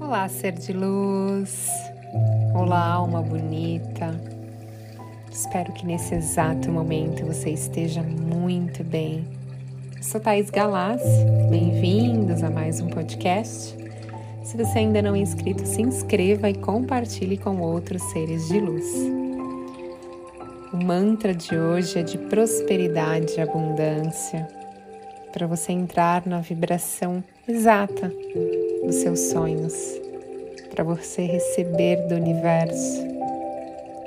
Olá, ser de luz. Olá, alma bonita. Espero que nesse exato momento você esteja muito bem. Sou Thaís Galassi. Bem-vindos a mais um podcast. Se você ainda não é inscrito, se inscreva e compartilhe com outros seres de luz. O mantra de hoje é de prosperidade e abundância, para você entrar na vibração exata dos seus sonhos, para você receber do universo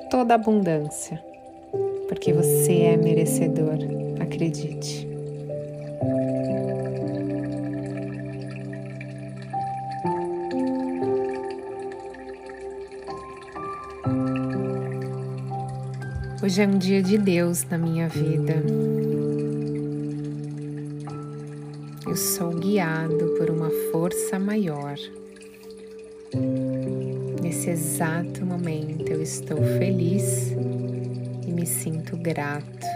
toda a abundância, porque você é merecedor, acredite. Hoje é um dia de Deus na minha vida. Eu sou guiado por uma força maior. Nesse exato momento eu estou feliz e me sinto grato.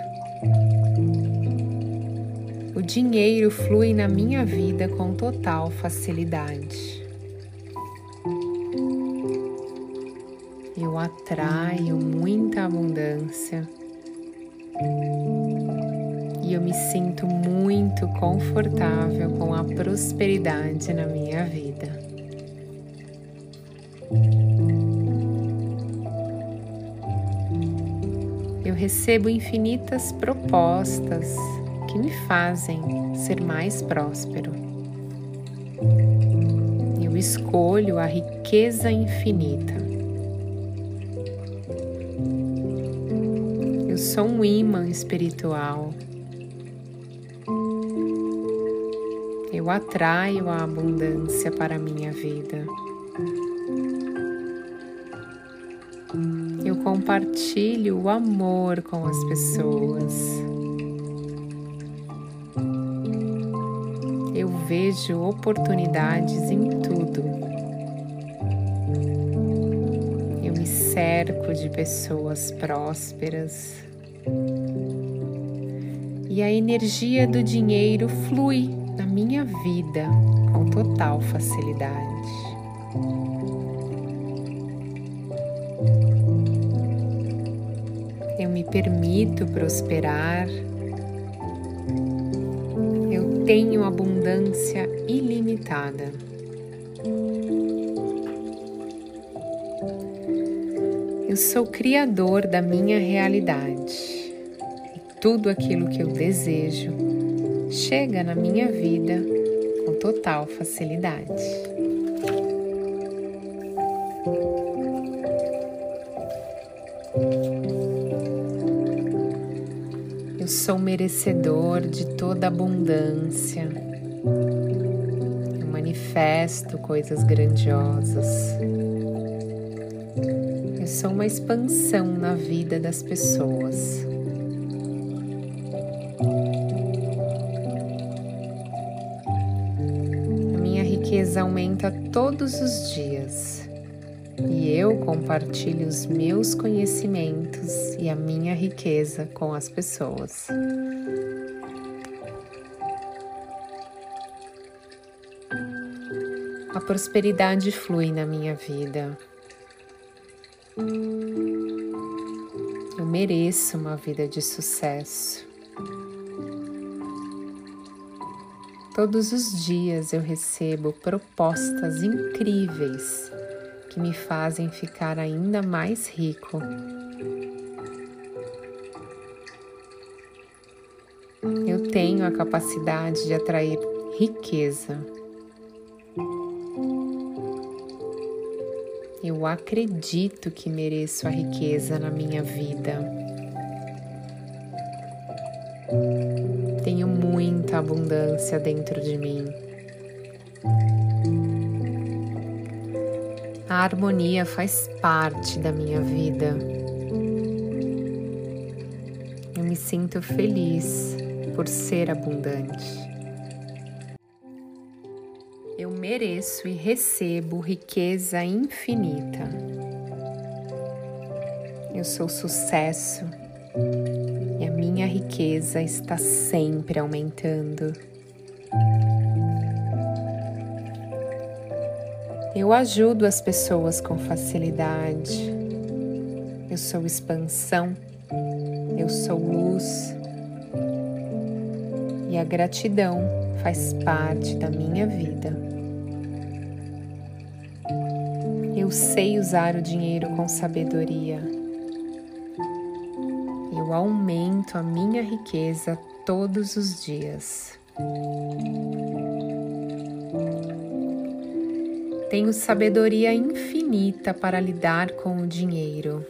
O dinheiro flui na minha vida com total facilidade. eu atraio muita abundância eu me sinto muito confortável com a prosperidade na minha vida. Eu recebo infinitas propostas que me fazem ser mais próspero. Eu escolho a riqueza infinita. Eu sou um imã espiritual. Eu atraio a abundância para a minha vida. Eu compartilho o amor com as pessoas. Eu vejo oportunidades em tudo. Eu me cerco de pessoas prósperas e a energia do dinheiro flui na minha vida com total facilidade. Eu me permito prosperar. Eu tenho abundância ilimitada. Eu sou criador da minha realidade tudo aquilo que eu desejo chega na minha vida com total facilidade. Eu sou merecedor de toda abundância. Eu manifesto coisas grandiosas. Eu sou uma expansão na vida das pessoas. Riqueza aumenta todos os dias e eu compartilho os meus conhecimentos e a minha riqueza com as pessoas. A prosperidade flui na minha vida. Eu mereço uma vida de sucesso. Todos os dias eu recebo propostas incríveis que me fazem ficar ainda mais rico. Eu tenho a capacidade de atrair riqueza. Eu acredito que mereço a riqueza na minha vida. Abundância dentro de mim. A harmonia faz parte da minha vida. Eu me sinto feliz por ser abundante. Eu mereço e recebo riqueza infinita. Eu sou sucesso e a minha riqueza está sempre aumentando. Eu ajudo as pessoas com facilidade. Eu sou expansão. Eu sou luz. E a gratidão faz parte da minha vida. Eu sei usar o dinheiro com sabedoria. Eu aumento a minha riqueza todos os dias. Tenho sabedoria infinita para lidar com o dinheiro.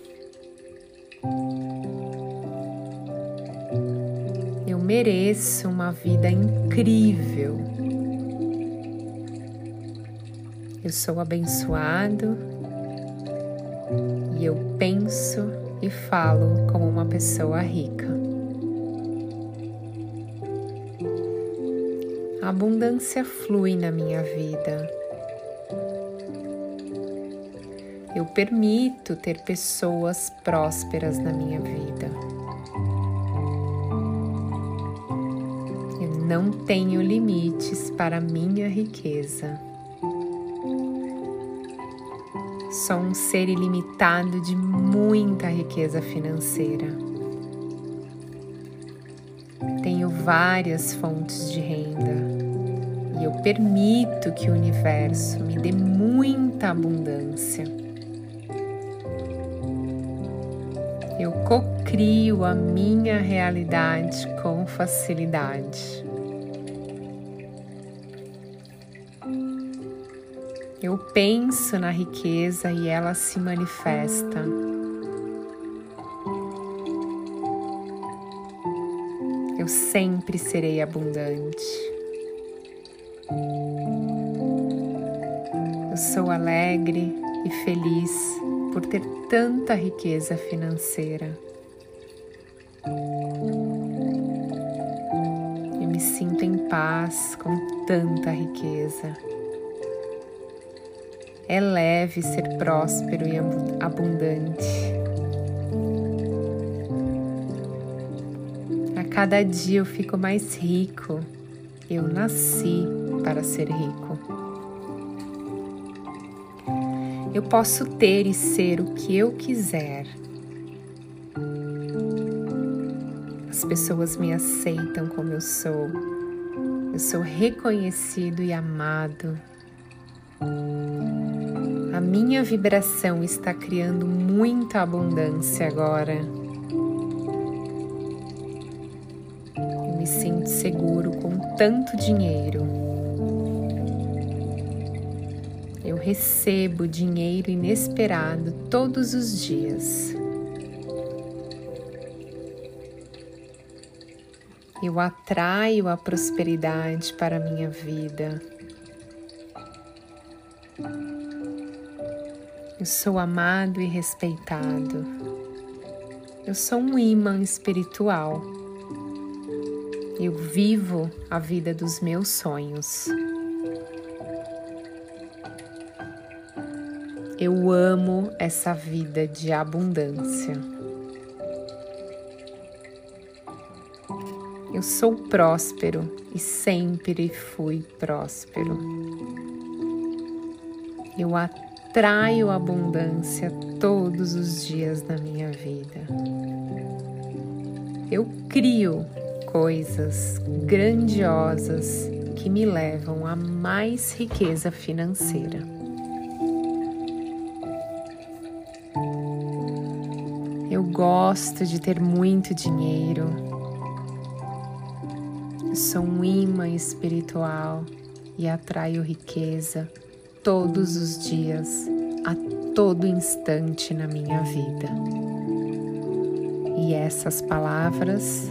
Eu mereço uma vida incrível. Eu sou abençoado e eu penso e falo como uma pessoa rica. A abundância flui na minha vida. Eu permito ter pessoas prósperas na minha vida. Eu não tenho limites para minha riqueza. Sou um ser ilimitado de muita riqueza financeira. Tenho várias fontes de renda e eu permito que o universo me dê muita abundância. Eu cocrio a minha realidade com facilidade. Eu penso na riqueza e ela se manifesta. Eu sempre serei abundante. Eu sou alegre e feliz por ter tanta riqueza financeira. Eu me sinto em paz com tanta riqueza. É leve ser próspero e abundante. A cada dia eu fico mais rico. Eu nasci para ser rico. Eu posso ter e ser o que eu quiser. As pessoas me aceitam como eu sou. Eu sou reconhecido e amado. Minha vibração está criando muita abundância agora. Eu me sinto seguro com tanto dinheiro. Eu recebo dinheiro inesperado todos os dias. Eu atraio a prosperidade para a minha vida. Eu sou amado e respeitado. Eu sou um imã espiritual. Eu vivo a vida dos meus sonhos. Eu amo essa vida de abundância. Eu sou próspero e sempre fui próspero. Eu atraio abundância todos os dias da minha vida. Eu crio coisas grandiosas que me levam a mais riqueza financeira. Eu gosto de ter muito dinheiro. Eu sou um imã espiritual e atraio riqueza todos os dias, a todo instante na minha vida. E essas palavras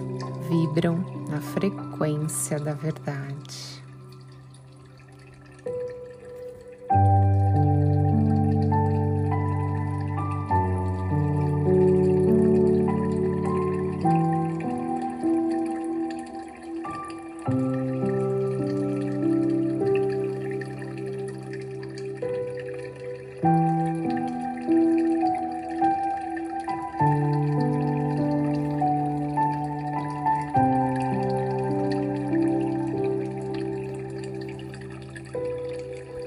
vibram na frequência da verdade.